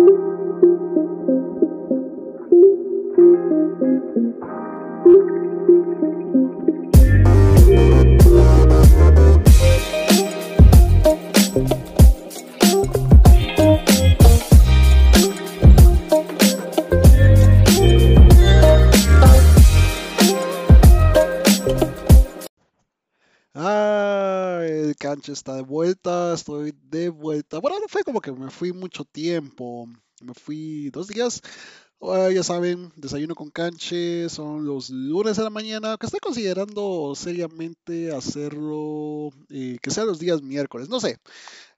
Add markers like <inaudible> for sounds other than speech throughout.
thank you está de vuelta, estoy de vuelta. Bueno, no fue como que me fui mucho tiempo, me fui dos días. Ya saben, desayuno con canche, son los lunes de la mañana, que estoy considerando seriamente hacerlo, eh, que sea los días miércoles, no sé.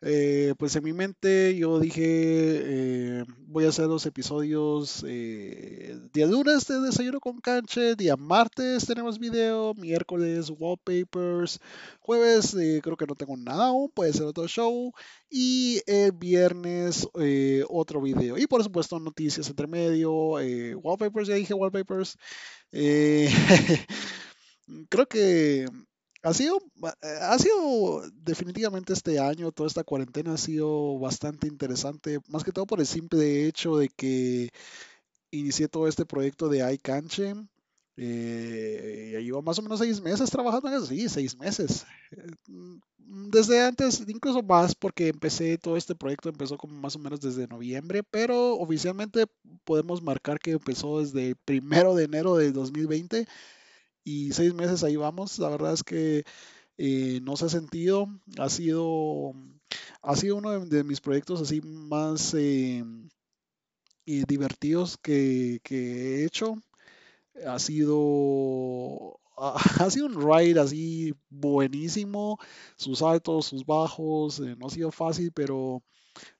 Eh, pues en mi mente yo dije, eh, voy a hacer los episodios eh, día lunes de Desayuno con Canche, día martes tenemos video, miércoles wallpapers, jueves eh, creo que no tengo nada aún, puede ser otro show, y el viernes otro video. Y por supuesto noticias entre medio, wallpapers, ya dije wallpapers. <laughs> Creo que ha sido, ha sido definitivamente este año, toda esta cuarentena ha sido bastante interesante, más que todo por el simple hecho de que inicié todo este proyecto de iCanche. Eh, llevo más o menos seis meses trabajando en eso, sí, seis meses. Desde antes, incluso más, porque empecé todo este proyecto, empezó como más o menos desde noviembre, pero oficialmente podemos marcar que empezó desde el primero de enero de 2020 y seis meses ahí vamos. La verdad es que eh, no se ha sentido. Ha sido, ha sido uno de, mis proyectos así más eh, eh, divertidos que, que he hecho. Ha sido, ha, <laughs> ha sido un ride así buenísimo. Sus altos, sus bajos. eh, no ha sido fácil, pero,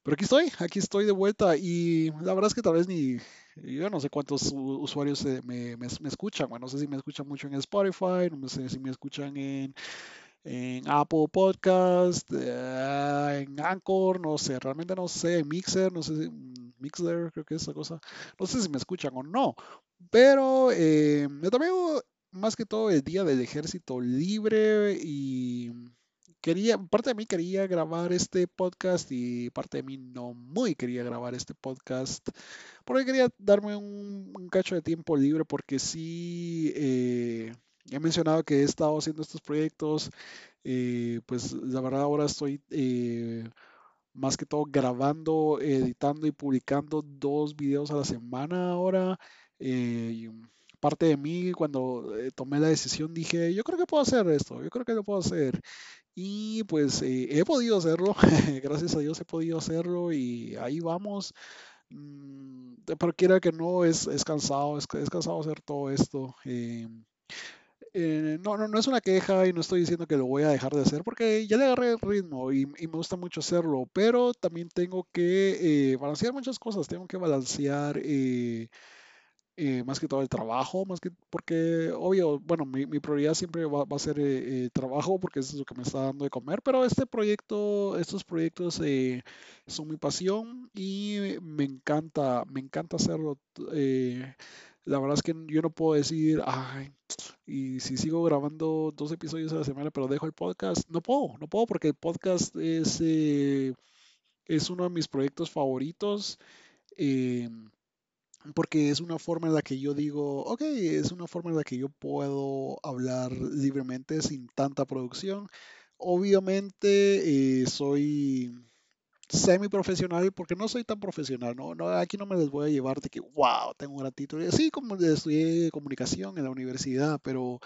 pero aquí estoy, aquí estoy de vuelta. Y la verdad es que tal vez ni, yo no sé cuántos usuarios me, me- escuchan. Bueno, no sé si me escuchan mucho en Spotify, no sé si me escuchan en, en Apple Podcast, eh, en Anchor, no sé, realmente no sé, en Mixer, no sé si mm, Mixler, creo que es esa cosa. No sé si me escuchan o no. Pero eh, yo también más que todo el día del ejército libre y quería, parte de mí quería grabar este podcast y parte de mí no muy quería grabar este podcast porque quería darme un, cacho de tiempo libre porque sí eh, he mencionado que he estado haciendo estos proyectos, eh, pues la verdad ahora estoy eh, más que todo grabando, editando y publicando dos videos a la semana ahora. parte de mí cuando tomé la decisión dije, yo creo que puedo hacer esto, yo creo que lo puedo hacer. Y pues eh, he podido hacerlo, <laughs> gracias a Dios he podido hacerlo y ahí vamos. Mm, pero quiera que no, es, es cansado, es, es cansado hacer todo esto. eh, eh, no, no, no es una queja y no estoy diciendo que lo voy a dejar de hacer porque ya le agarré el ritmo y, me gusta mucho hacerlo, pero también tengo que balancear muchas cosas, tengo que balancear eh, eh, más que todo el trabajo, más que porque obvio, bueno, mi, prioridad siempre va, a ser eh, eh, trabajo porque eso es lo que me está dando de comer, pero este proyecto, estos proyectos eh, son mi pasión y me encanta, me encanta hacerlo. eh, la verdad es que yo no puedo decir, ay, y si sigo grabando dos episodios a la semana, pero dejo el podcast, no puedo, no puedo porque el podcast es, eh, es uno de mis proyectos favoritos. Porque es una forma en la que yo digo, ok, es una forma en la que yo puedo hablar libremente sin tanta producción. Obviamente eh, soy semi-profesional porque no soy tan profesional, ¿no? No, aquí no me les voy a llevar de que, wow, tengo un gran título. Sí, como estudié comunicación en la universidad, pero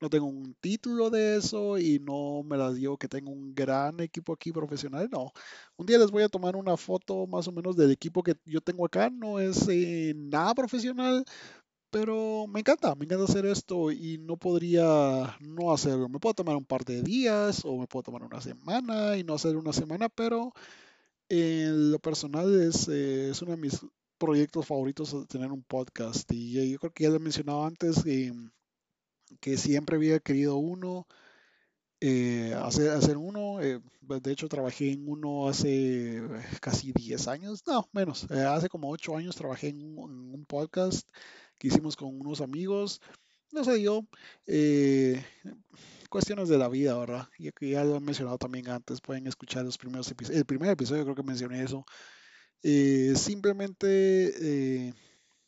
no tengo un título de eso y no me las digo que tengo un gran equipo aquí profesional, no. Un día les voy a tomar una foto más o menos del equipo que yo tengo acá, no es eh, nada profesional, pero me encanta, me encanta hacer esto y no podría no hacerlo. Me puedo tomar un par de días o me puedo tomar una semana y no hacer una semana, pero en lo personal es, eh, es uno de mis proyectos favoritos tener un podcast y yo creo que ya lo he mencionado antes eh, que siempre había querido uno, eh, hacer, hacer uno. pues, de hecho, trabajé en uno hace casi 10 años, no, menos, hace como 8 años trabajé en un, en un podcast que hicimos con unos amigos. No se dio. Cuestiones de la vida, ¿verdad? Y que ya lo he mencionado también antes, pueden escuchar los primeros episodios. El primer episodio creo que mencioné eso. Eh, simplemente eh,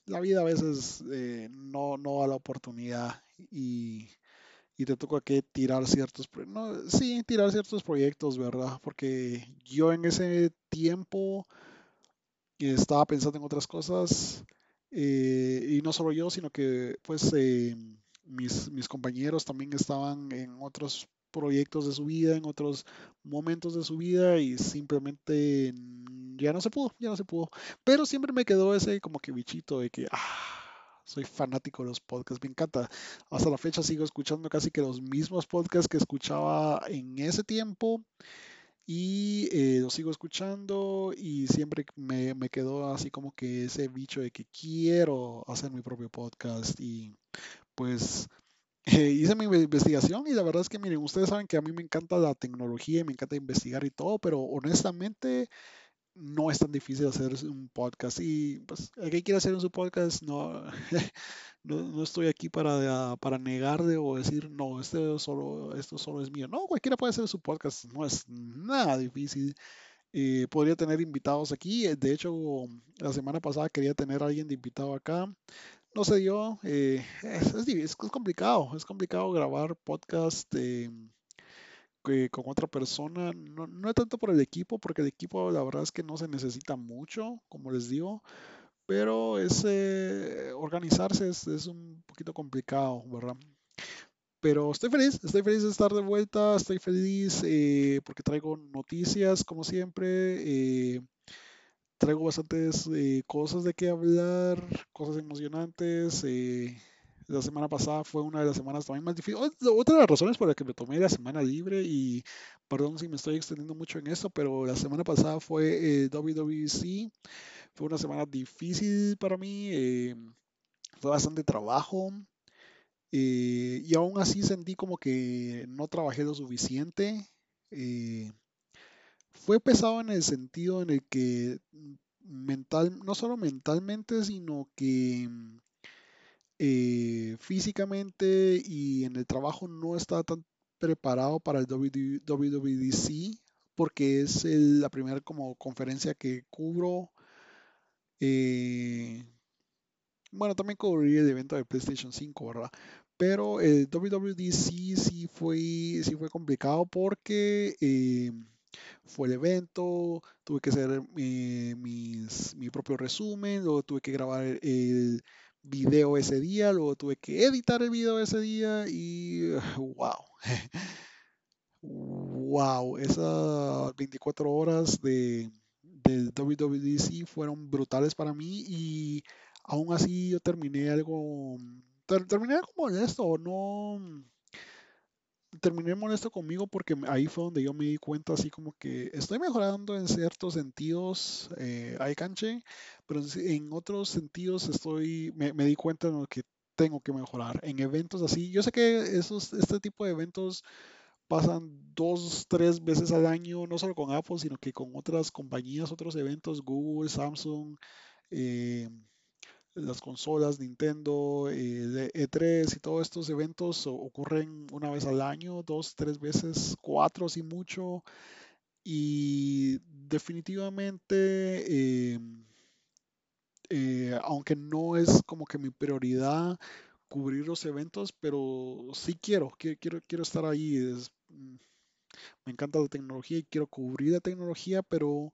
la vida a veces eh, no, no da la oportunidad y, y te toca que tirar ciertos, no, sí, tirar ciertos proyectos, ¿verdad? Porque yo en ese tiempo estaba pensando en otras cosas y no solo yo, sino que pues eh, mis, mis compañeros también estaban en otros proyectos de su vida, en otros momentos de su vida y simplemente ya no se pudo, ya no se pudo. Pero siempre me quedó ese como que bichito de que, ah, soy fanático de los podcasts, me encanta. Hasta la fecha sigo escuchando casi que los mismos podcasts que escuchaba en ese tiempo y eh, lo sigo escuchando y siempre me, me quedó así como que ese bicho de que quiero hacer mi propio podcast y pues eh, hice mi investigación y la verdad es que miren, ustedes saben que a mí me encanta la tecnología y me encanta investigar y todo, pero honestamente no es tan difícil hacer un podcast y pues el que quiera hacer un podcast no, <laughs> no, no estoy aquí para, para negarle o decir no, este solo, esto solo es mío. No, cualquiera puede hacer su podcast, no es nada difícil. Eh, podría tener invitados aquí. eh, De hecho, la semana pasada quería tener a alguien de invitado acá. No se dio. eh, es, complicado. Es complicado grabar podcast eh, con otra persona. No, no es tanto por el equipo, porque el equipo la verdad es que no se necesita mucho, como les digo. Pero es eh, organizarse es, es un poquito complicado, ¿verdad? Pero estoy feliz, estoy feliz de estar de vuelta, estoy feliz eh, porque traigo noticias como siempre, eh, traigo bastantes eh, cosas de qué hablar, cosas emocionantes. eh, la semana pasada fue una de las semanas también más difíciles. Otra de las razones por las que me tomé la semana libre y perdón si me estoy extendiendo mucho en esto, pero la semana pasada fue eh, WWDC, fue una semana difícil para mí, eh, fue bastante trabajo. Y aún así sentí como que no trabajé lo suficiente. Fue pesado en el sentido en el que mental, no solo mentalmente, sino que eh, físicamente y en el trabajo no estaba tan preparado para el WD WWDC porque es la primera como conferencia que cubro. eh, Bueno, también cubrí el evento de PlayStation 5, ¿verdad? Pero el WWDC sí fue, sí fue complicado porque eh, fue el evento, tuve que hacer eh, mis, mi propio resumen, luego tuve que grabar el video ese día, luego tuve que editar el video ese día y wow, wow, <laughs> esas 24 horas de, del WWDC fueron brutales para mí y aún así yo terminé algo, ter- terminé algo molesto, no, terminé molesto conmigo porque ahí fue donde yo me di cuenta así como que estoy mejorando en ciertos sentidos, eh, hay canche, pero en en otros sentidos estoy, me, me di cuenta de lo que tengo que mejorar. En eventos así, yo sé que esos, este tipo de eventos pasan dos, tres veces al año, no solo con Apple, sino que con otras compañías, otros eventos, Google, Samsung, eh, las consolas, Nintendo, eh, de E3 y todos estos eventos ocurren una vez al año, dos, tres veces, cuatro si mucho. Y definitivamente, eh, eh, aunque no es como que mi prioridad cubrir los eventos, pero sí quiero, quiero, quiero, quiero estar ahí. es- mm, me encanta la tecnología y quiero cubrir la tecnología, pero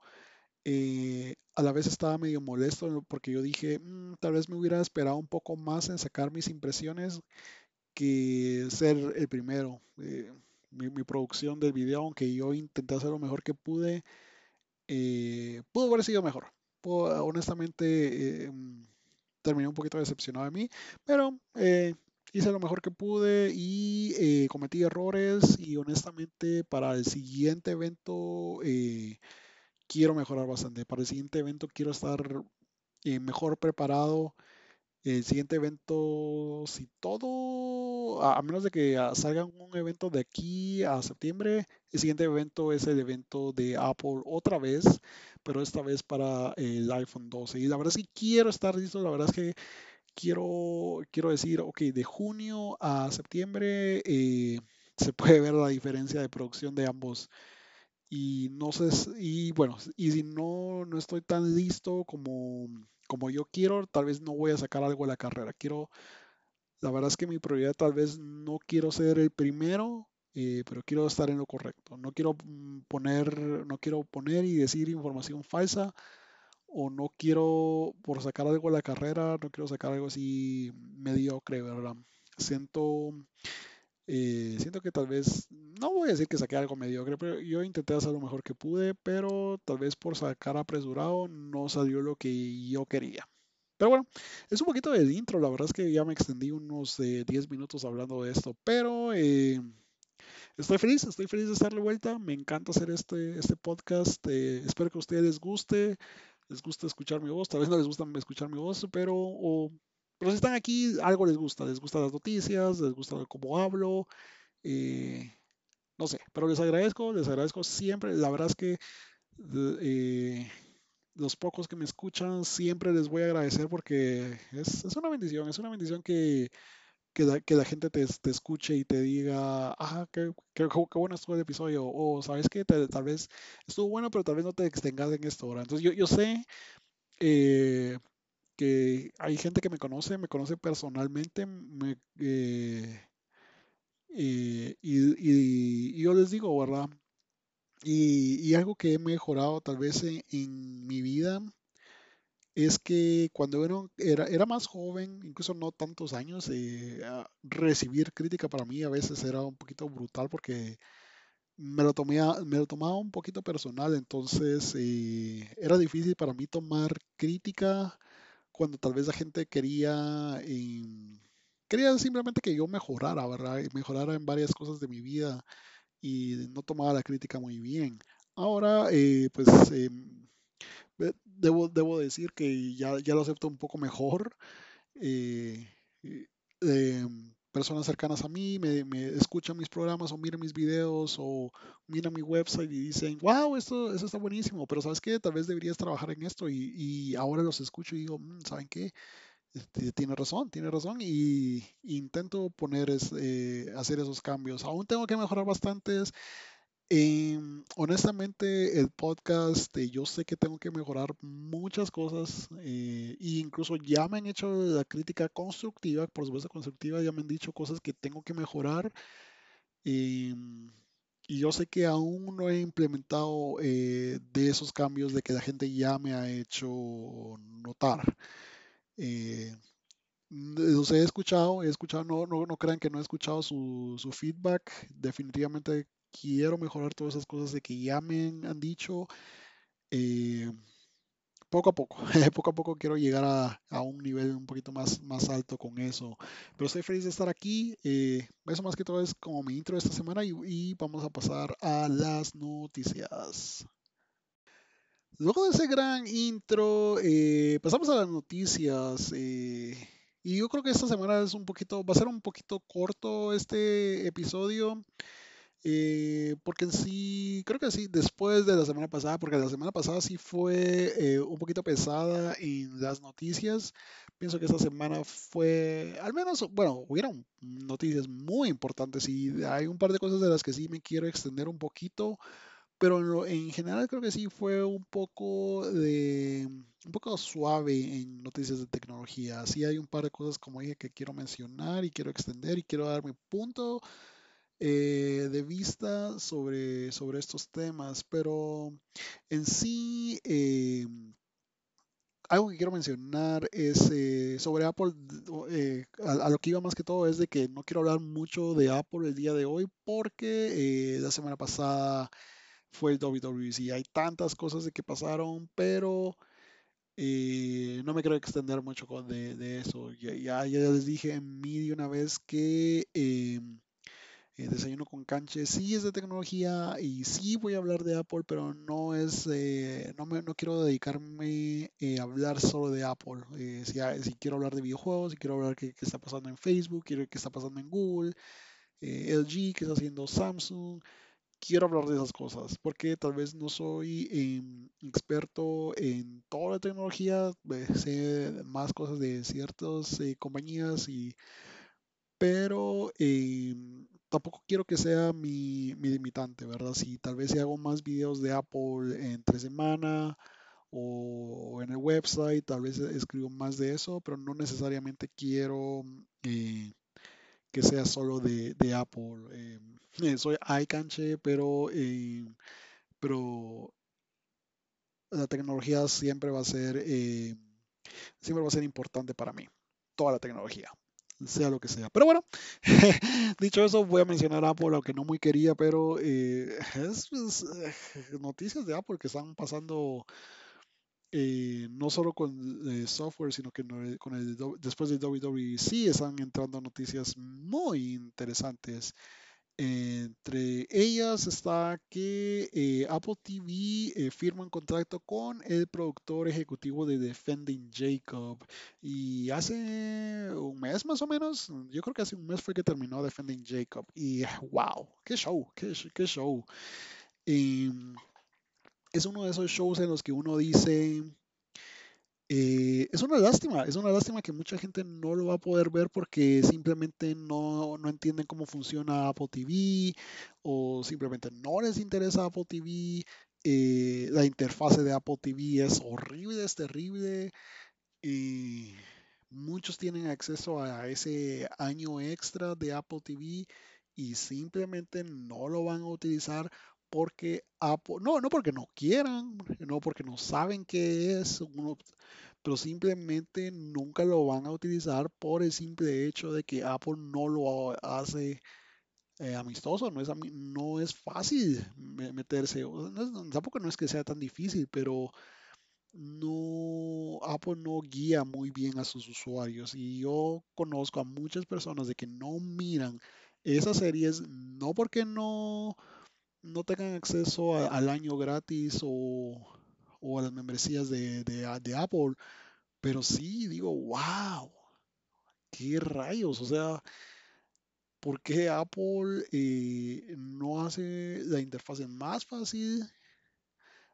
eh, a la vez estaba medio molesto porque yo dije, "Mm, tal vez me hubiera esperado un poco más en sacar mis impresiones que ser el primero. Eh, mi, producción del video, aunque yo intenté hacer lo mejor que pude, eh, pudo haber sido mejor. Honestamente, mm, terminé un poquito decepcionado de mí, pero hice lo mejor que pude y cometí errores y honestamente para el siguiente evento quiero mejorar bastante. Para el siguiente evento quiero estar eh, mejor preparado. El siguiente evento, si todo, a, menos de que ah, salga un evento de aquí a septiembre, el siguiente evento es el evento de Apple otra vez, pero esta vez para el iPhone 12. Y la verdad es que quiero estar listo, la verdad es que quiero, quiero decir, ok, de junio a septiembre eh, se puede ver la diferencia de producción de ambos y no sé, y bueno, y si no, no estoy tan listo como, como yo quiero, tal vez no voy a sacar algo de la carrera. Quiero, la verdad es que mi prioridad tal vez no quiero ser el primero, eh, pero quiero estar en lo correcto. No quiero mm, poner, no quiero poner y decir información falsa o no quiero, por sacar algo de la carrera, no quiero sacar algo así mediocre, ¿verdad? Siento, eh, siento que tal vez, no voy a decir que saqué algo mediocre, pero yo intenté hacer lo mejor que pude, pero tal vez por sacar apresurado no salió lo que yo quería. Pero bueno, es un poquito de intro, la verdad es que ya me extendí unos 10 eh, minutos hablando de esto, pero eh, estoy feliz, estoy feliz de estar de vuelta, me encanta hacer este, este podcast, espero que a ustedes les guste les gusta escuchar mi voz, tal vez no les gusta escuchar mi voz, pero, pero si están aquí, algo les gusta, les gustan las noticias, les gusta cómo hablo, eh, no sé, pero les agradezco, les agradezco siempre, la verdad es que eh, los pocos que me escuchan siempre les voy a agradecer porque es, es una bendición, es una bendición que que la, que gente te, te, escuche y te diga, ah, qué, qué, qué, bueno estuvo el episodio, o sabes que tal vez estuvo bueno, pero tal vez no te extengas en esto ahora. Entonces yo, yo sé eh, hay gente que me conoce, me conoce personalmente, me, eh, eh, y, yo les digo, ¿verdad? Y, algo que he mejorado tal vez en, mi vida es que cuando era, más joven, incluso no tantos años, eh, recibir crítica para mí a veces era un poquito brutal porque me lo, tomaba un poquito personal, entonces era difícil para mí tomar crítica cuando tal vez la gente quería, em, quería simplemente que yo mejorara, ¿verdad? Y mejorara en varias cosas de mi vida y no tomaba la crítica muy bien. Ahora, eh, pues em, debo, debo decir que ya, ya lo acepto un poco mejor. Eh, eh, personas cercanas a mí me, me, escuchan mis programas o miran mis videos o miran mi website y dicen, wow, esto, eso está buenísimo, pero ¿sabes qué? Tal vez deberías trabajar en esto y, y ahora los escucho y digo, mm, ¿saben qué? Este, tiene razón, tiene razón y, intento poner es, eh, hacer esos cambios. Aún tengo que mejorar bastantes. Em, honestamente, el podcast, eh, yo sé que tengo que mejorar muchas cosas eh, e incluso ya me han hecho la crítica constructiva, por supuesto constructiva, ya me han dicho cosas que tengo que mejorar. Em, y yo sé que aún no he implementado eh, de esos cambios de que la gente ya me ha hecho notar. los he escuchado, he escuchado, no, no, no crean que no he escuchado su, su feedback. Definitivamente quiero mejorar todas esas cosas de que ya me han dicho. Eh, poco a poco, <laughs> poco a poco quiero llegar a, un nivel un poquito más, más alto con eso. Pero estoy feliz de estar aquí. Eh, eso más que todo es como mi intro de esta semana y, vamos a pasar a las noticias. Luego de ese gran intro, eh, pasamos a las noticias. y yo creo que esta semana es un poquito, va a ser un poquito corto este episodio. Eh, porque en sí, creo que sí, después de la semana pasada, porque la semana pasada sí fue eh, un poquito pesada en las noticias. Pienso que esta semana fue, al menos, bueno, hubieron noticias muy importantes y hay un par de cosas de las que sí me quiero extender un poquito, pero en general creo que sí fue un poco de, un poco suave en noticias de tecnología. Sí hay un par de cosas, como dije, que quiero mencionar y quiero extender y quiero dar mi punto eh, de vista sobre, sobre estos temas, pero en sí, eh, algo que quiero mencionar es eh, sobre Apple, a, lo que iba más que todo es de que no quiero hablar mucho de Apple el día de hoy porque la semana pasada fue el WWDC. Hay tantas cosas de que pasaron, pero no me quiero extender mucho con de, eso. Ya, ya, ya, les dije en mí de una vez que eh, desayuno con Canche sí es de tecnología y sí voy a hablar de Apple, pero no es, eh, no, me, no quiero dedicarme eh, a hablar solo de Apple. Si, quiero hablar de videojuegos, si quiero hablar qué, qué está pasando en Facebook, quiero qué está pasando en Google, LG, qué está haciendo Samsung. Quiero hablar de esas cosas porque tal vez no soy em, experto en toda la tecnología, sé más cosas de ciertas compañías y pero eh, tampoco quiero que sea mi, mi limitante, ¿verdad? Si tal vez si hago más videos de Apple entre semana o en el website, tal vez escribo más de eso, pero no necesariamente quiero eh, que sea solo de, Apple. Eh, <laughs> soy iCanche, pero, eh, pero la tecnología siempre va a ser importante para mí. Toda la tecnología sea lo que sea. Pero bueno, <laughs> dicho eso, voy a mencionar Apple, lo que no muy quería, pero eh, es, noticias de Apple que están pasando eh, no solo con eh, software, sino que con el, después del WWDC están entrando noticias muy interesantes. Entre ellas está que eh, Apple TV eh, firma un contrato con el productor ejecutivo de Defending Jacob. Y hace un mes más o menos, yo creo que hace un mes fue que terminó Defending Jacob. Y wow, qué show, qué, qué show. Em, es uno de esos shows en los que uno dice, eh, es una lástima, es una lástima que mucha gente no lo va a poder ver porque simplemente no, no entienden cómo funciona Apple TV o simplemente no les interesa Apple TV. Eh, la interfase de Apple TV es horrible, es terrible. muchos tienen acceso a ese año extra de Apple TV y simplemente no lo van a utilizar porque no, no porque no quieran, no porque no saben qué es, pero simplemente nunca lo van a utilizar por el simple hecho de que Apple no lo hace eh, amistoso, no es, no es fácil meterse, tampoco no es que sea tan difícil, pero no, Apple no guía muy bien a sus usuarios y yo conozco a muchas personas de que no miran esas series no porque no no tengan acceso al año gratis o, a las membresías de, Apple, pero sí digo, wow, qué rayos, o sea, ¿por qué Apple eh, no hace la interfaz más fácil?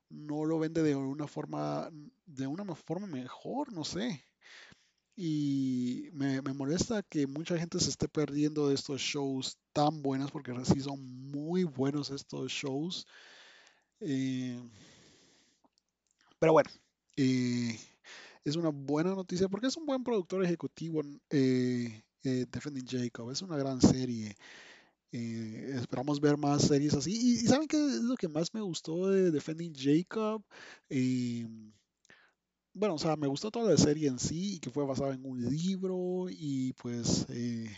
No lo vende de una forma, de una forma mejor, no sé. Y me, molesta que mucha gente se esté perdiendo de estos shows tan buenos, porque sí son muy buenos estos shows. Eh, pero bueno, eh, es una buena noticia porque es un buen productor ejecutivo. Eh, Defending Jacob es una gran serie. esperamos ver más series así. Y, ¿saben qué es lo que más me gustó de Defending Jacob? Bueno, o sea, me gustó toda la serie en sí y que fue basada en un libro y pues eh,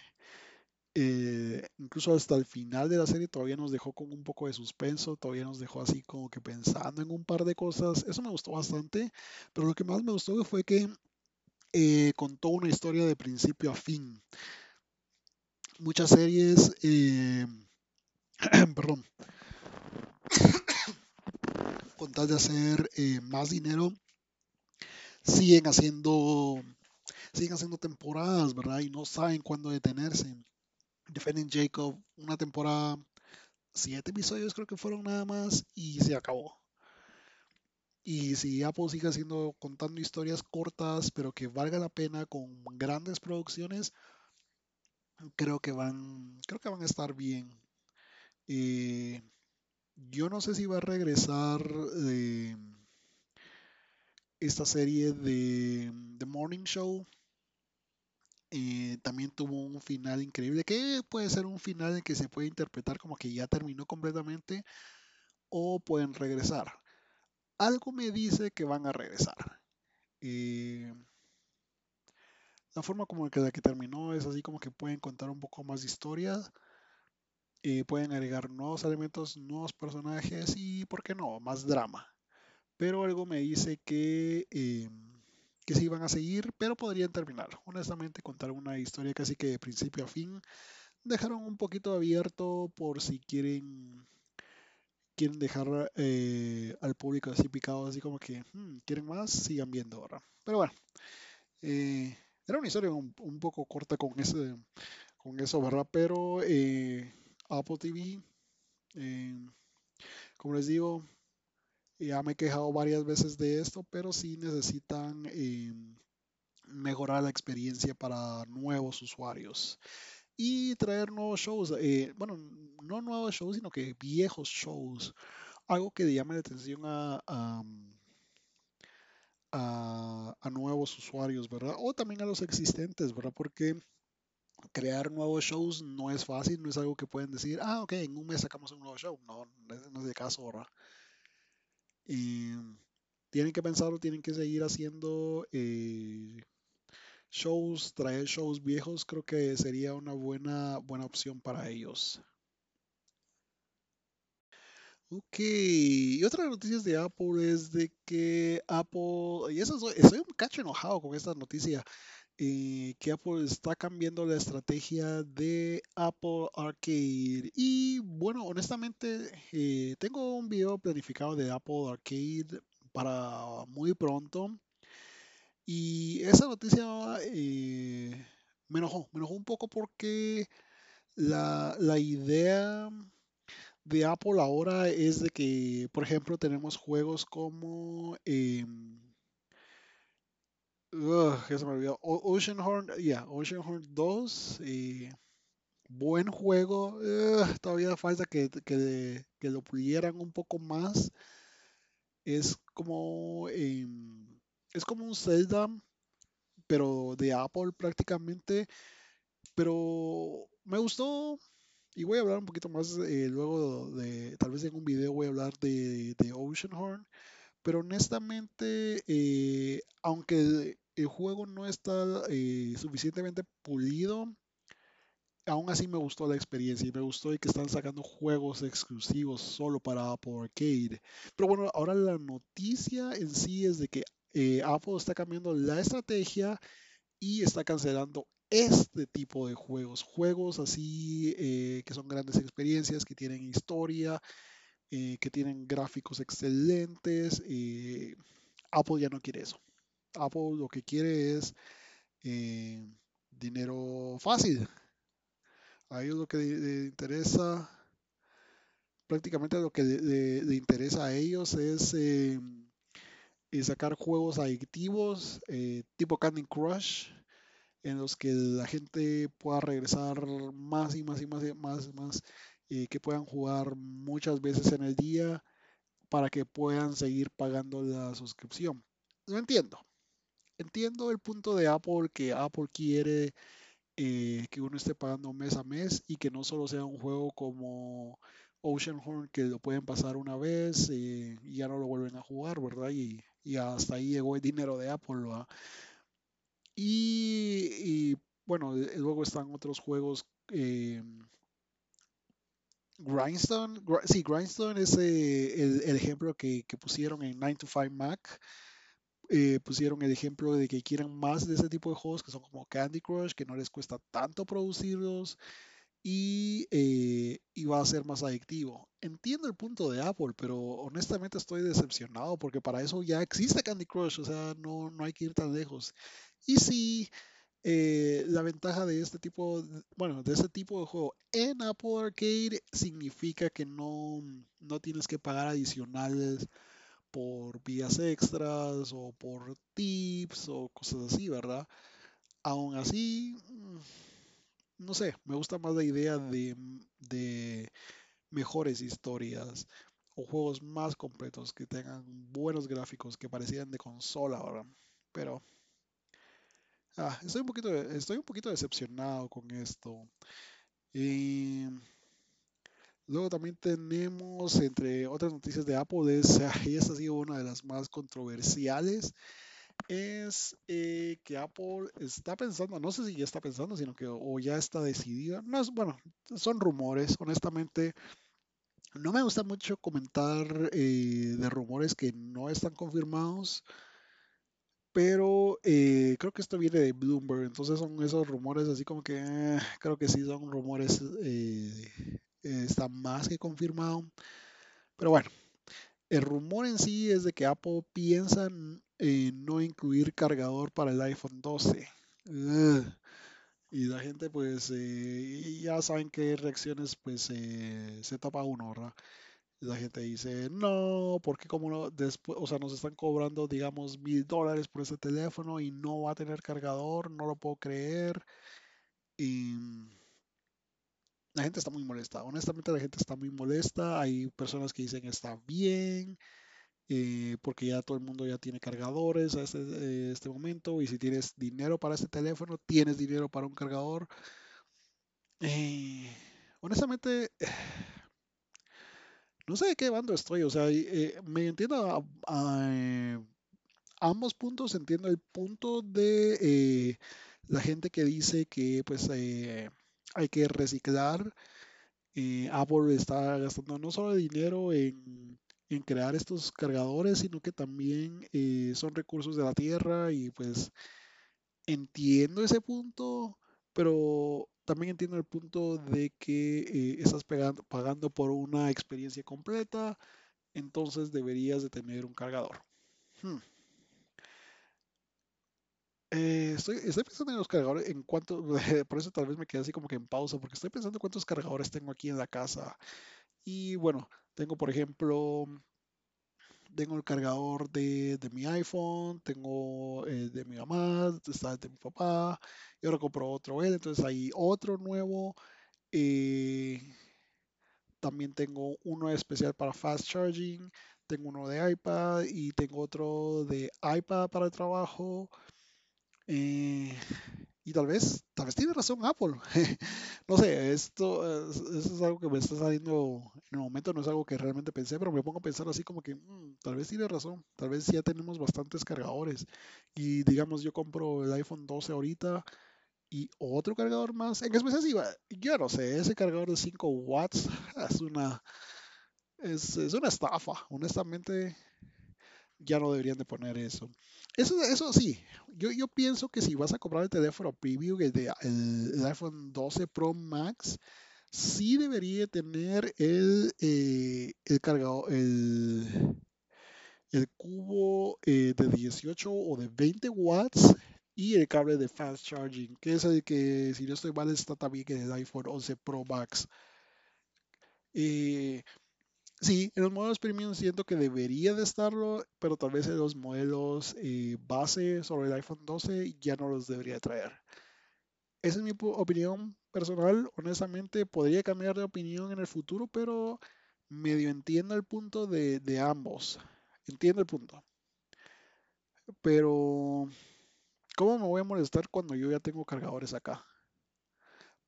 eh, incluso hasta el final de la serie todavía nos dejó con un poco de suspenso, todavía nos dejó así como que pensando en un par de cosas. Eso me gustó bastante, pero lo que más me gustó fue que eh, contó una historia de principio a fin. Muchas series, <clears throat> perdón, <coughs> con tal de hacer más dinero, siguen haciendo, siguen haciendo temporadas, ¿verdad? Y no saben cuándo detenerse. Defending Jacob, una temporada, siete episodios creo que fueron nada más y se acabó. Y si Apple sigue haciendo, contando historias cortas, pero que valga la pena con grandes producciones, creo que van, creo que van a estar bien. Eh, yo no sé si va a regresar de esta serie de The Morning Show eh, también tuvo un final increíble, que puede ser un final en que se puede interpretar como que ya terminó completamente o pueden regresar. Algo me dice que van a regresar. Eh, la forma como que la que terminó es así como que pueden contar un poco más de historia. Eh, pueden agregar nuevos elementos, nuevos personajes y, ¿por qué no?, más drama pero algo me dice que, eh, que sí van a seguir, pero podrían terminar. Honestamente, contar una historia casi que de principio a fin. Dejaron un poquito abierto por si quieren quieren dejar eh, al público así picado, así como que hmm, quieren más, sigan viendo ahora. Pero bueno, eh, era una historia un, poco corta con, con eso. Pero Apple TV, como les digo, ya me he quejado varias veces de esto, pero sí necesitan em, mejorar la experiencia para nuevos usuarios. y traer nuevos shows. eh, bueno, no nuevos shows, sino que viejos shows. Algo que llame la atención a, a, nuevos usuarios, ¿verdad? O también a los existentes, ¿verdad? Porque crear nuevos shows no es fácil, no es algo que pueden decir, ah, ok, en un mes sacamos un nuevo show. No, no es el caso, ¿verdad? Y tienen que pensarlo, tienen que seguir haciendo eh, shows, traer shows viejos, creo que sería una buena, buena opción para ellos. Ok, y otra noticia de Apple es de que Apple, y eso soy, estoy un cacho enojado con esta noticia, eh, que Apple está cambiando la estrategia de Apple Arcade. Y bueno, honestamente, eh, tengo un video planificado de Apple Arcade para muy pronto. Y esa noticia eh, me enojó, me enojó un poco porque la, la idea de Apple ahora es de que, por ejemplo, tenemos juegos como... ugh, ya me olvidó. Oceanhorn, ya, Oceanhorn 2. eh, buen juego. todavía falta que, que, lo pudieran un poco más. Es como... em, es como un Zelda, pero de Apple prácticamente. Pero me gustó. Y voy a hablar un poquito más eh, luego de, tal vez en un video voy a hablar de, de Oceanhorn. Pero honestamente, eh, aunque el, juego no está eh, suficientemente pulido, aún así me gustó la experiencia y me gustó que están sacando juegos exclusivos solo para Apple Arcade. Pero bueno, ahora la noticia en sí es de que eh, Apple está cambiando la estrategia y está cancelando este tipo de juegos. Juegos así que son grandes experiencias, que tienen historia, que tienen gráficos excelentes. eh, Apple ya no quiere eso. Apple lo que quiere es eh, dinero fácil. A ellos lo que le, le interesa, prácticamente lo que le, le- le interesa a ellos es eh, eh, sacar juegos adictivos tipo Candy Crush en los que la gente pueda regresar más y más y más, y más que puedan jugar muchas veces en el día para que puedan seguir pagando la suscripción. Lo entiendo. Entiendo el punto de Apple que Apple quiere eh, que uno esté pagando mes a mes y que no solo sea un juego como Oceanhorn que lo pueden pasar una vez eh, y ya no lo vuelven a jugar, ¿verdad? Y, y hasta ahí llegó el dinero de Apple. Y, bueno, luego están otros juegos. eh, Grindstone, Gr- sí, Grindstone es eh, el, ejemplo que, pusieron en 9 to 5 Mac. eh, pusieron el ejemplo de que quieren más de ese tipo de juegos que son como Candy Crush, que no les cuesta tanto producirlos y, eh, y va a ser más adictivo. Entiendo el punto de Apple, pero honestamente estoy decepcionado porque para eso ya existe Candy Crush, o sea, no, no hay que ir tan lejos. Y sí, eh, la ventaja de este tipo, bueno, de este tipo de juego en Apple Arcade significa que no, no tienes que pagar adicionales por vías extras o por tips o cosas así, ¿verdad? Aún así, mm, no sé, me gusta más la idea de, de mejores historias o juegos más completos que tengan buenos gráficos que parecieran de consola, ¿verdad? Pero ah, estoy un poquito, estoy un poquito decepcionado con esto. Y luego también tenemos, entre otras noticias de Apple, es, y esta ha sido una de las más controversiales, es eh, que Apple está pensando, no sé si ya está pensando, sino que o ya está decidida. No es, bueno, son rumores, honestamente. No me gusta mucho comentar eh, de rumores que no están confirmados, pero eh, creo que esto viene de Bloomberg, entonces son esos rumores así como que eh, creo que sí son rumores, eh, está más que confirmado. Pero bueno, el rumor en sí es de que Apple piensa en no incluir cargador para el iPhone 12. Ugh. Y la gente pues eh, ya saben qué reacciones pues eh, se tapa uno, ¿verdad? La gente dice, no, porque como no, después, o sea, nos están cobrando, digamos, mil dólares por ese teléfono y no va a tener cargador, no lo puedo creer. Y, la gente está muy molesta. Honestamente, la gente está muy molesta. Hay personas que dicen está bien, eh, porque ya todo el mundo ya tiene cargadores a este, eh, este momento. Y si tienes dinero para este teléfono, tienes dinero para un cargador. Eh, honestamente, no sé de qué bando estoy. O sea, eh, me entiendo a, eh, ambos puntos. Entiendo el punto de eh, la gente que dice que pues hay que reciclar. Apple está gastando no solo dinero en, en crear estos cargadores, sino que también son recursos de la tierra y pues entiendo ese punto, pero también entiendo el punto de que eh, estás pagando por una experiencia completa, entonces deberías de tener un cargador. Hmm. Eh, estoy, estoy pensando en los cargadores, en cuánto, <laughs> por eso tal vez me quedé así como que en pausa, porque estoy pensando cuántos cargadores tengo aquí en la casa. Y bueno, tengo por ejemplo, tengo el cargador de, de mi iPhone, tengo el de mi mamá, está de mi papá, y ahora compro otro entonces hay otro nuevo. eh, también tengo uno especial para fast charging, tengo uno de iPad y tengo otro de iPad para el trabajo. eh, y tal vez, tal vez tiene razón Apple. <laughs> No sé, esto es, esto es algo que me está saliendo en el momento, no es algo que realmente pensé, pero me pongo a pensar así como que "Mm, tal vez tiene razón, tal vez ya tenemos bastantes cargadores. Y digamos, yo compro el iPhone 12 ahorita y otro cargador más. En especial va- yo no sé, ese cargador de 5 watts <laughs> es una, es, es una estafa. Honestamente, ya no deberían de poner eso. Eso, eso sí, yo, yo pienso que si vas a comprar el teléfono preview, el, iPhone 12 Pro Max, sí debería tener el, eh, el cargador, el, el cubo eh, de 18 o de 20 watts y el cable de fast charging, que es el que, si no estoy mal, está también en el iPhone 11 Pro Max. Eh, sí, en los modelos premium siento que debería de estarlo, pero tal vez en los modelos eh, base sobre el iPhone 12 ya no los debería traer. Esa es mi opinión personal. Honestamente, podría cambiar de opinión en el futuro, pero medio entiendo el punto de, de ambos. Entiendo el punto. Pero, ¿cómo me voy a molestar cuando yo ya tengo cargadores acá?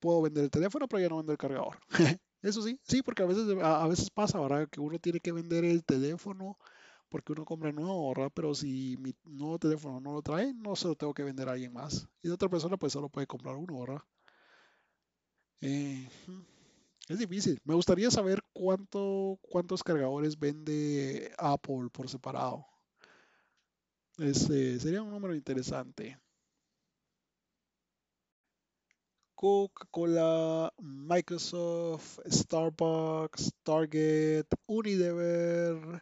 Puedo vender el teléfono, pero ya no vendo el cargador. <laughs> Eso sí, sí, porque a veces, a, veces pasa, ¿verdad? Que uno tiene que vender el teléfono porque uno compra nuevo, ¿verdad? Pero si mi nuevo teléfono no lo trae, no se lo tengo que vender a alguien más. Y de otra persona, pues solo puede comprar uno, ¿verdad? Eh, Es difícil. Me gustaría saber cuánto, cuántos cargadores vende Apple por separado. Este, sería un número interesante. Coca-Cola, Microsoft, Starbucks, Target, Unilever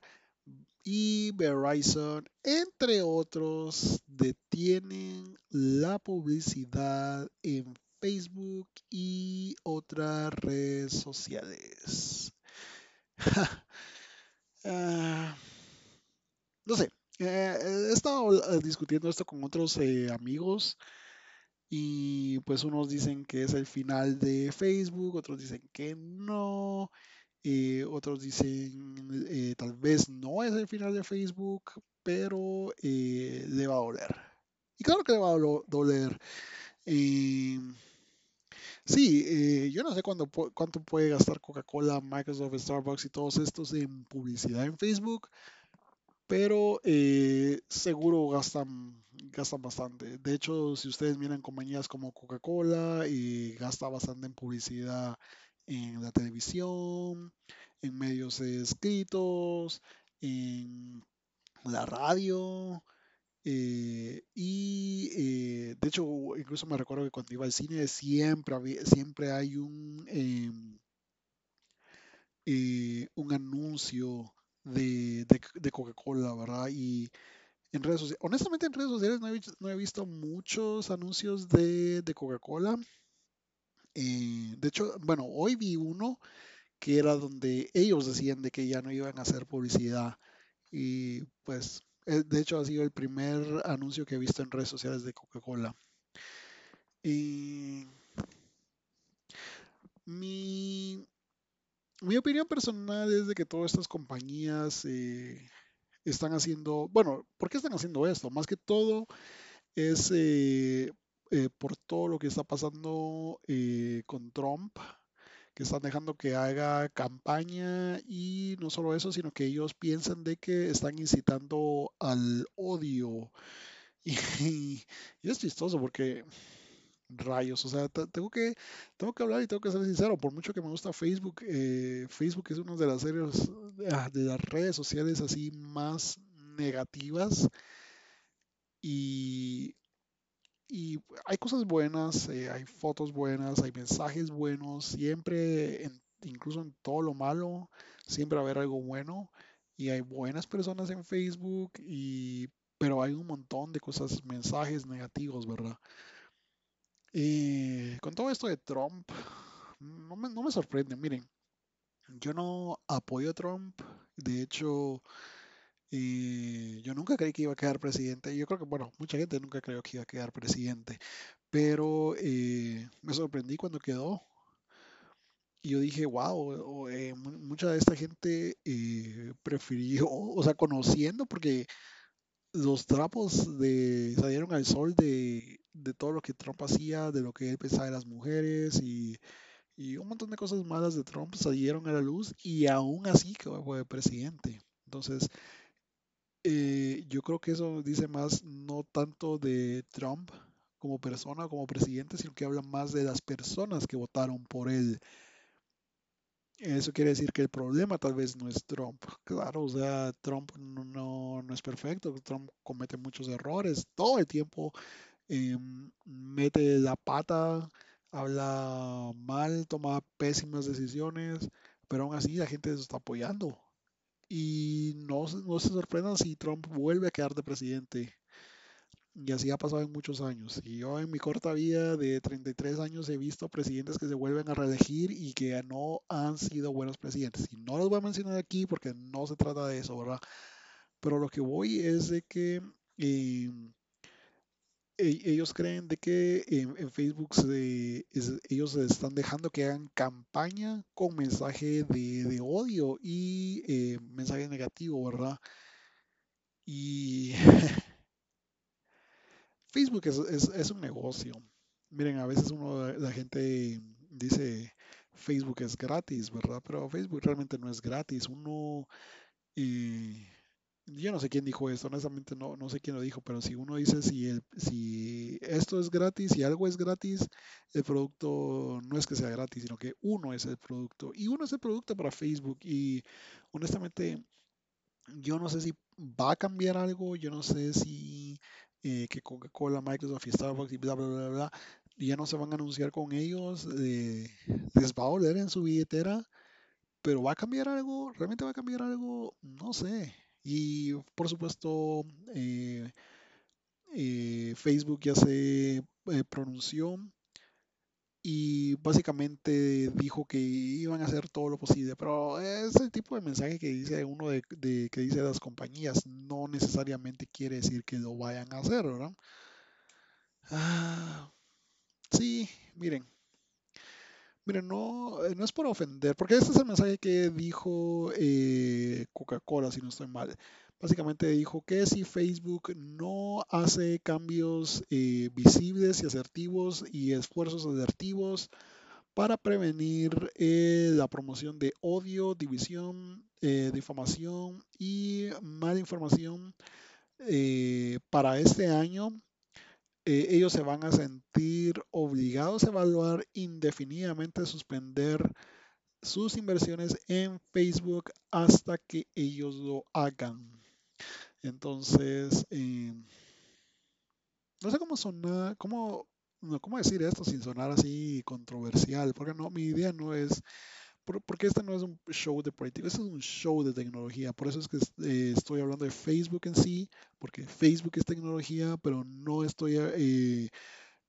y Verizon, entre otros, detienen la publicidad en Facebook y otras redes sociales. <laughs> Ah, no sé, eh, he estado eh, discutiendo esto con otros eh, amigos y pues unos dicen que es el final de Facebook, otros dicen que no, eh, otros dicen eh, tal vez no es el final de Facebook, pero eh, le va a doler. Y claro que le va a do- doler. Sí, eh, yo no sé cuándo pu- cuánto puede gastar Coca-Cola, Microsoft, Starbucks y todos estos en publicidad en Facebook. Pero eh, seguro gastan, gastan bastante. De hecho, si ustedes miran compañías como Coca-Cola, eh, gasta bastante en publicidad en la televisión, en medios escritos, en la radio. eh, y eh, de hecho, incluso me recuerdo que cuando iba al cine siempre, siempre hay un, em, eh, un anuncio de, de, Coca-Cola, ¿verdad? Y en redes sociales, honestamente en redes sociales no he, no he visto muchos anuncios de, de Coca-Cola. Eh, de hecho, bueno, hoy vi uno que era donde ellos decían de que ya no iban a hacer publicidad. Y pues, eh, de hecho ha sido el primer anuncio que he visto en redes sociales de Coca-Cola. Y Mi, mi opinión personal es de que todas estas compañías eh, están haciendo, bueno, ¿por qué están haciendo esto? Más que todo es eh, eh, por todo lo que está pasando eh, con Trump, que están dejando que haga campaña y no solo eso, sino que ellos piensan de que están incitando al odio. <laughs> Y, y es chistoso porque rayos, o sea, te- tengo que, tengo que hablar y tengo que ser sincero, por mucho que me gusta Facebook, eh, Facebook es una de las series, ah, de las redes sociales así más negativas y, y hay cosas buenas, eh, hay fotos buenas, hay mensajes buenos, siempre, incluso en todo lo malo, siempre va a haber algo bueno y hay buenas personas en Facebook y, pero hay un montón de cosas, mensajes negativos, ¿verdad? Con todo esto de Trump, no me, no me sorprende. Miren, yo no apoyo a Trump. De hecho, eh, yo nunca creí que iba a quedar presidente. Yo creo que, bueno, mucha gente nunca creyó que iba a quedar presidente. Pero eh, me sorprendí cuando quedó. Y yo dije, wow, mucha de esta gente eh, prefirió, <laughs> o sea, conociendo, porque los trapos de, salieron al sol de, de todo lo que Trump hacía, de lo que él pensaba de las mujeres y, y un montón de cosas malas de Trump salieron a la luz y aún así que fue presidente. Entonces, eh, yo creo que eso dice más no tanto de Trump como persona, como presidente, sino que habla más de las personas que votaron por él. Eso quiere decir que el problema tal vez no es Trump. Claro, o sea, Trump no, no, no es perfecto, Trump comete muchos errores, todo el tiempo eh, mete la pata, habla mal, toma pésimas decisiones, pero aún así la gente se está apoyando. Y no, no se sorprendan si Trump vuelve a quedar de presidente. Y así ha pasado en muchos años. Y yo en mi corta vida de 33 años he visto presidentes que se vuelven a reelegir y que no han sido buenos presidentes. Y no los voy a mencionar aquí porque no se trata de eso, ¿verdad? Pero lo que voy es de que eh, ellos creen de que en, Facebook se- ellos están dejando que hagan campaña con mensaje de, odio y eh, mensaje negativo, ¿verdad? Y <laughs> Facebook es, es- es un negocio. Miren, a veces uno, la gente dice Facebook es gratis, ¿verdad? Pero Facebook realmente no es gratis. Uno, eh, yo no sé quién dijo esto, honestamente no, no sé quién lo dijo, pero si uno dice si, el, si esto es gratis, si algo es gratis, el producto no es que sea gratis, sino que uno es el producto. Y uno es el producto para Facebook. Y honestamente, yo no sé si va a cambiar algo, yo no sé si eh, que Coca-Cola, Microsoft y Starbucks y bla, bla, bla, bla, ya no se van a anunciar con ellos, eh, les va a oler en su billetera, pero ¿va a cambiar algo? ¿Realmente va a cambiar algo? No sé. Y por supuesto, eh, eh, Facebook ya se eh, pronunció y básicamente dijo que iban a hacer todo lo posible, pero es el tipo de mensaje que dice uno de, de- que dice las compañías, no necesariamente quiere decir que lo vayan a hacer, ¿verdad? Ah, sí, miren, miren, no, eh, no es por ofender, porque este es el mensaje que dijo eh, Coca-Cola, si no estoy mal. Básicamente dijo que si Facebook no hace cambios eh, visibles y asertivos y esfuerzos asertivos, para prevenir la promoción de odio, división, difamación y mala información para este año. Eh, ellos se van a sentir obligados a evaluar indefinidamente, suspender sus inversiones en Facebook hasta que ellos lo hagan. Entonces, eh, no sé cómo sonar, cómo, no, cómo decir esto sin sonar así controversial, porque no, mi idea no es porque este no es un show de política, este es un show de tecnología. Por eso es que eh, estoy hablando de Facebook en sí, porque Facebook es tecnología, pero no estoy, eh,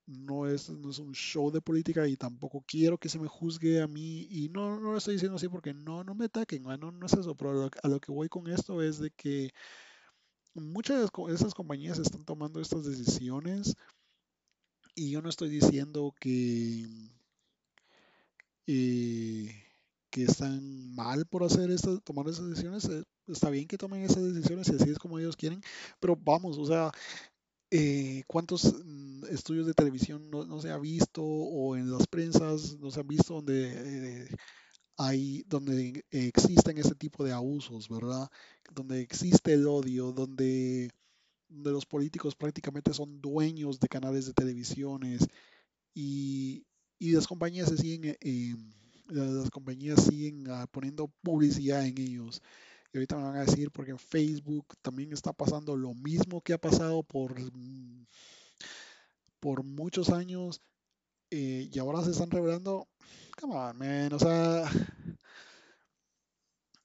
no es, no es un show de política y tampoco quiero que se me juzgue a mí. Y no, no lo estoy diciendo así porque no, no me ataquen, no, no es eso. Pero a lo, a lo que voy con esto es de que muchas de esas compañías están tomando estas decisiones y yo no estoy diciendo que eh, que están mal por hacer estas, tomar esas decisiones. eh, está bien que tomen esas decisiones si así es como ellos quieren, pero vamos, o sea, eh, ¿cuántos mm, estudios de televisión no, se ha visto o en las prensas no se han visto donde eh, hay, donde existen ese tipo de abusos, ¿verdad? Donde existe el odio, donde, donde los políticos prácticamente son dueños de canales de televisiones y, y las compañías se siguen, eh, las compañías siguen ah, poniendo publicidad en ellos. Y ahorita me van a decir porque en Facebook también está pasando lo mismo que ha pasado por, por muchos años eh, y ahora se están revelando. Come on, man. O sea,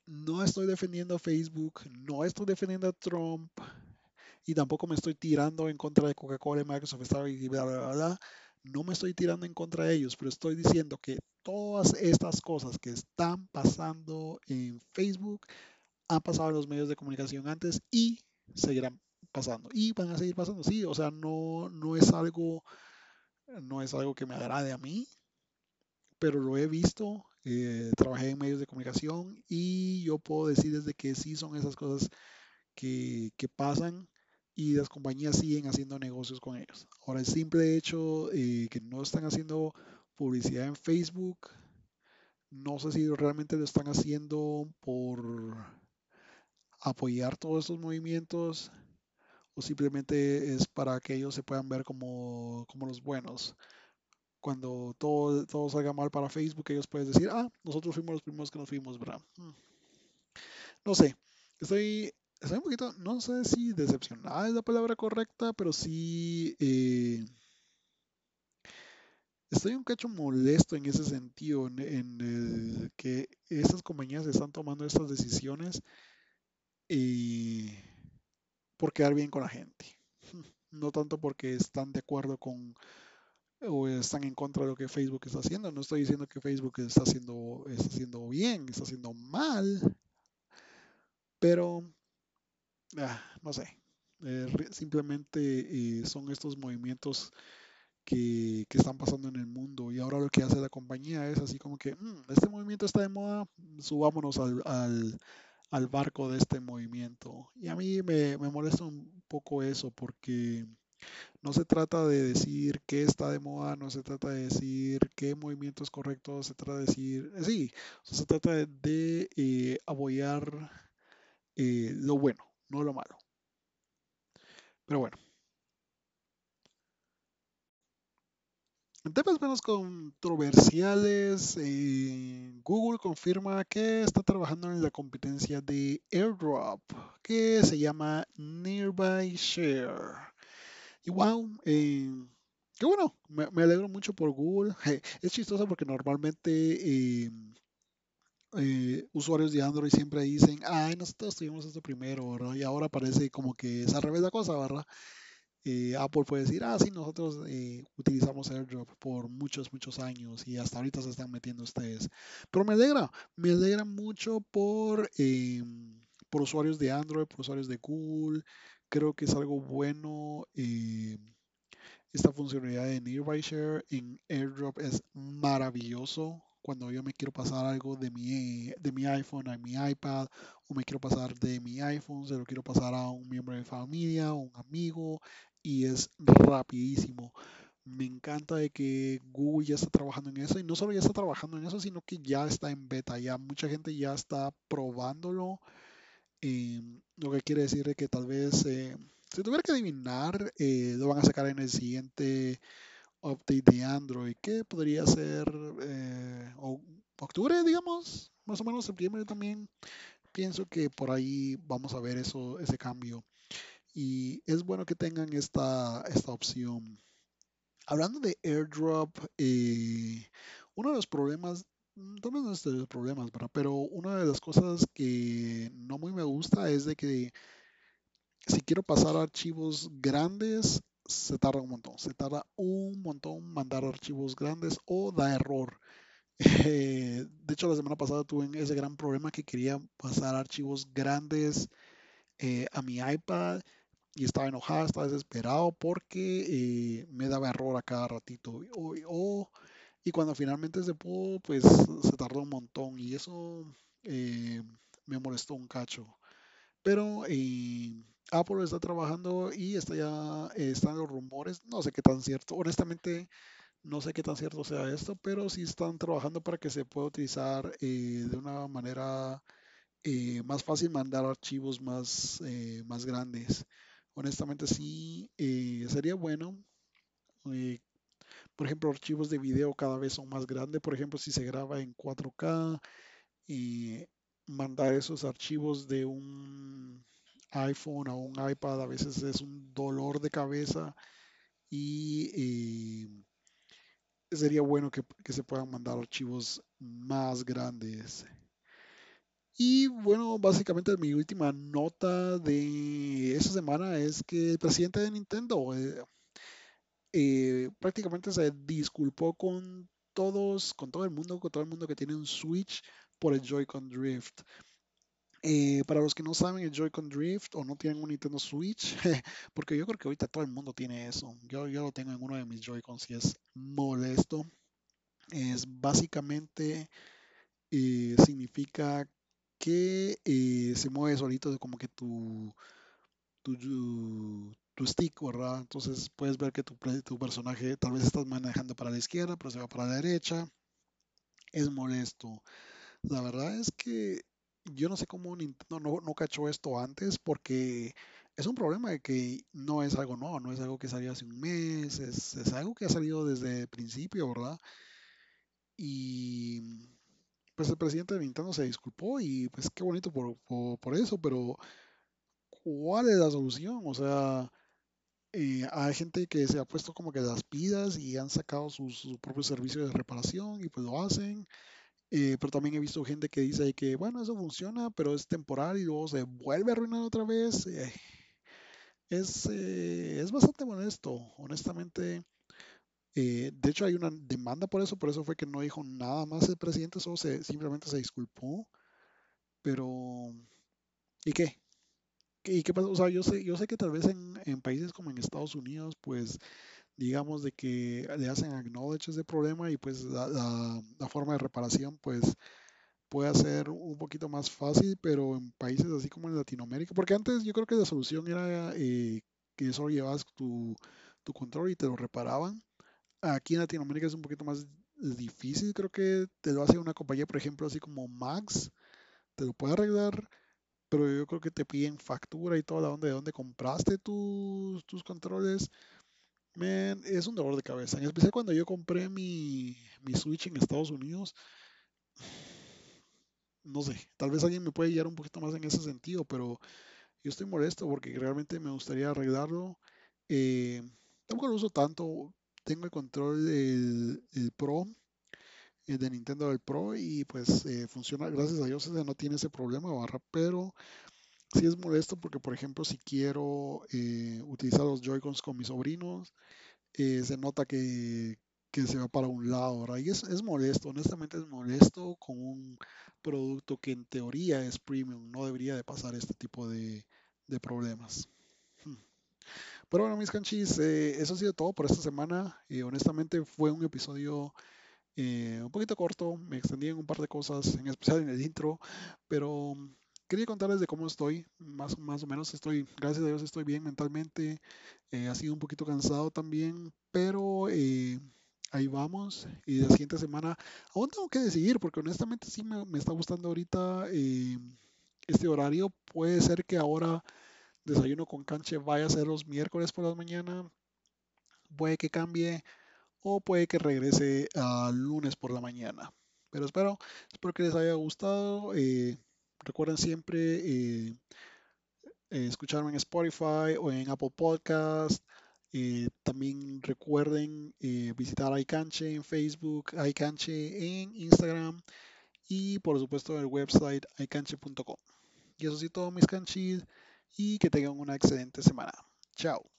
no estoy defendiendo a Facebook, no estoy defendiendo a Trump y tampoco me estoy tirando en contra de Coca-Cola, Microsoft, Starbucks y bla, bla, bla, bla. No me estoy tirando en contra de ellos, pero estoy diciendo que todas estas cosas que están pasando en Facebook han pasado en los medios de comunicación antes y seguirán pasando y van a seguir pasando. Sí, o sea, no, no es algo, no es algo que me agrade a mí, pero lo he visto. eh, trabajé en medios de comunicación y yo puedo decir desde que sí son esas cosas que, que pasan y las compañías siguen haciendo negocios con ellos. Ahora, el simple hecho eh, que no están haciendo publicidad en Facebook, no sé si realmente lo están haciendo por apoyar todos estos movimientos o simplemente es para que ellos se puedan ver como, como los buenos. Cuando todo, todo salga mal para Facebook, ellos pueden decir, ah, nosotros fuimos los primeros que nos fuimos, ¿verdad? Hmm. No sé, estoy, estoy un poquito, no sé si decepcionada es la palabra correcta, pero sí eh, estoy un cacho molesto en ese sentido, en, el que estas compañías están tomando estas decisiones y por quedar bien con la gente. <laughs> No tanto porque están de acuerdo con o están en contra de lo que Facebook está haciendo. No estoy diciendo que Facebook está haciendo, está haciendo bien, está haciendo mal, pero ah, no sé. Eh, simplemente eh, son estos movimientos que, que están pasando en el mundo y ahora lo que hace la compañía es así como que "Mm, este movimiento está de moda, subámonos al, al, al barco de este movimiento. Y a mí me, me molesta un poco eso porque no se trata de decir qué está de moda, no se trata de decir qué movimiento es correcto, se trata de decir, eh, sí, se trata de, apoyar lo bueno, no lo malo. Pero bueno, en temas menos controversiales, eh, Google confirma que está trabajando en la competencia de AirDrop, que se llama Nearby Share. Y wow, eh, qué bueno, me, alegro mucho por Google. <laughs> Es chistoso porque normalmente eh, eh, usuarios de Android siempre dicen, ay, nosotros tuvimos esto primero. Y ahora parece como que es al revés la cosa. Eh, Apple puede decir, ah, sí, nosotros eh, utilizamos AirDrop por muchos, muchos años y hasta ahorita se están metiendo ustedes. Pero me alegra, me alegra mucho por, por usuarios de Android, por usuarios de Google. Creo que es algo bueno. esta funcionalidad de Nearby Share en AirDrop es maravilloso. Cuando yo me quiero pasar algo de mi, de mi iPhone a mi iPad o me quiero pasar de mi iPhone, se lo quiero pasar a un miembro de mi familia, un amigo y es rapidísimo. Me encanta de que Google ya está trabajando en eso y no solo ya está trabajando en eso, sino que ya está en beta, ya mucha gente ya está probándolo, eh, lo que quiere decir de que tal vez, eh, si tuviera que adivinar, eh, lo van a sacar en el siguiente update de Android, que podría ser eh, octubre, digamos, más o menos septiembre también. Pienso que por ahí vamos a ver eso, ese cambio. Y es bueno que tengan esta, esta opción. Hablando de AirDrop, eh, uno de los problemas, tal no es de los problemas, ¿verdad? Pero una de las cosas que no muy me gusta es de que si quiero pasar archivos grandes, se tarda un montón. Se tarda un montón mandar archivos grandes o da error. <laughs> Eh, de hecho, la semana pasada tuve ese gran problema que quería pasar archivos grandes eh, a mi iPad y estaba enojado, estaba desesperado porque eh, me daba error a cada ratito. Y cuando finalmente se pudo, pues se tardó un montón y eso me molestó un cacho. Pero Apple está trabajando y está ya eh, están los rumores, no sé qué tan cierto, honestamente no sé qué tan cierto sea esto, pero sí están trabajando para que se pueda utilizar eh, de una manera eh, más fácil mandar archivos más, más grandes. Honestamente sí, sería bueno. por ejemplo, archivos de video cada vez son más grandes. Por ejemplo, si se graba en 4K y mandar esos archivos de un iPhone a un iPad a veces es un dolor de cabeza y eh, sería bueno que, se puedan mandar archivos más grandes. Y bueno, básicamente mi última nota de esta semana es que el presidente de Nintendo eh, eh, prácticamente se disculpó con todos, con todo el mundo, con todo el mundo que tiene un Switch por el Joy-Con Drift. Eh, para los que no saben el Joy-Con Drift o no tienen un Nintendo Switch, <laughs> porque yo creo que ahorita todo el mundo tiene eso. Yo, yo lo tengo en uno de mis Joy-Cons y es molesto. Es básicamente eh, significa que eh, se mueve solito como que tu, tu, tu stick, ¿verdad? Entonces puedes ver que tu, tu personaje tal vez estás manejando para la izquierda, pero se va para la derecha. Es molesto. La verdad es que yo no sé cómo Nintendo no, no cachó esto antes porque es un problema que no es algo nuevo, no es algo que salió hace un mes, es, es algo que ha salido desde el principio, ¿verdad? Y pues el presidente de Nintendo se disculpó y pues qué bonito por, por, por eso, pero ¿cuál es la solución? O sea, eh, hay gente que se ha puesto como que las pidas y han sacado sus, su propio servicio de reparación y pues lo hacen. Eh, pero también he visto gente que dice que, bueno, eso funciona, pero es temporal y luego se vuelve a arruinar otra vez. Eh, es, eh, es bastante molesto, honestamente. Eh, de hecho, hay una demanda por eso, por eso fue que no dijo nada más el presidente, solo se, simplemente se disculpó. Pero, ¿y qué? ¿Y qué pasa? O sea, yo sé, yo sé que tal vez en, en países como en Estados Unidos, pues digamos de que le hacen acknowledge ese problema y pues la, forma de reparación pues puede ser un poquito más fácil, pero en países así como en Latinoamérica, porque antes yo creo que la solución era eh, que solo llevabas tu, tu control y te lo reparaban. Aquí en Latinoamérica es un poquito más difícil, creo que te lo hace una compañía, por ejemplo, así como Max, te lo puede arreglar, pero yo creo que te piden factura y toda la onda de dónde compraste tus, tus controles. Man, es un dolor de cabeza, en especial cuando yo compré mi, mi Switch en Estados Unidos. No sé, tal vez alguien me puede guiar un poquito más en ese sentido, pero yo estoy molesto porque realmente me gustaría arreglarlo. Eh, tampoco lo uso tanto. Tengo el control del el Pro, el de Nintendo del Pro, y pues eh, funciona, gracias a Dios, no tiene ese problema barra, pero sí es molesto porque, por ejemplo, si quiero eh, utilizar los Joy-Cons con mis sobrinos, eh, se nota que, que se va para un lado, ¿verdad? Y es, es molesto, honestamente es molesto con un producto que en teoría es premium, no debería de pasar este tipo de, de problemas. Hmm. Pero bueno, mis canchis, eh, eso ha sido todo por esta semana. Eh, honestamente fue un episodio un poquito corto, me extendí en un par de cosas, en especial en el intro, pero quería contarles de cómo estoy, más, más o menos estoy, gracias a Dios estoy bien mentalmente, eh, ha sido un poquito cansado también, pero eh, ahí vamos, y la siguiente semana aún tengo que decidir, porque honestamente sí me, está gustando ahorita eh, este horario, puede ser que ahora desayuno con canche vaya a ser los miércoles por la mañana, puede que cambie o puede que regrese al lunes por la mañana. Pero espero, espero que les haya gustado. Recuerden siempre eh, eh, escucharme en Spotify o en Apple Podcast. Eh, también recuerden visitar iCanche en Facebook, iCanche en Instagram y por supuesto el website iCanche.com. Y eso sí todo mis canchis y que tengan una excelente semana. Chao.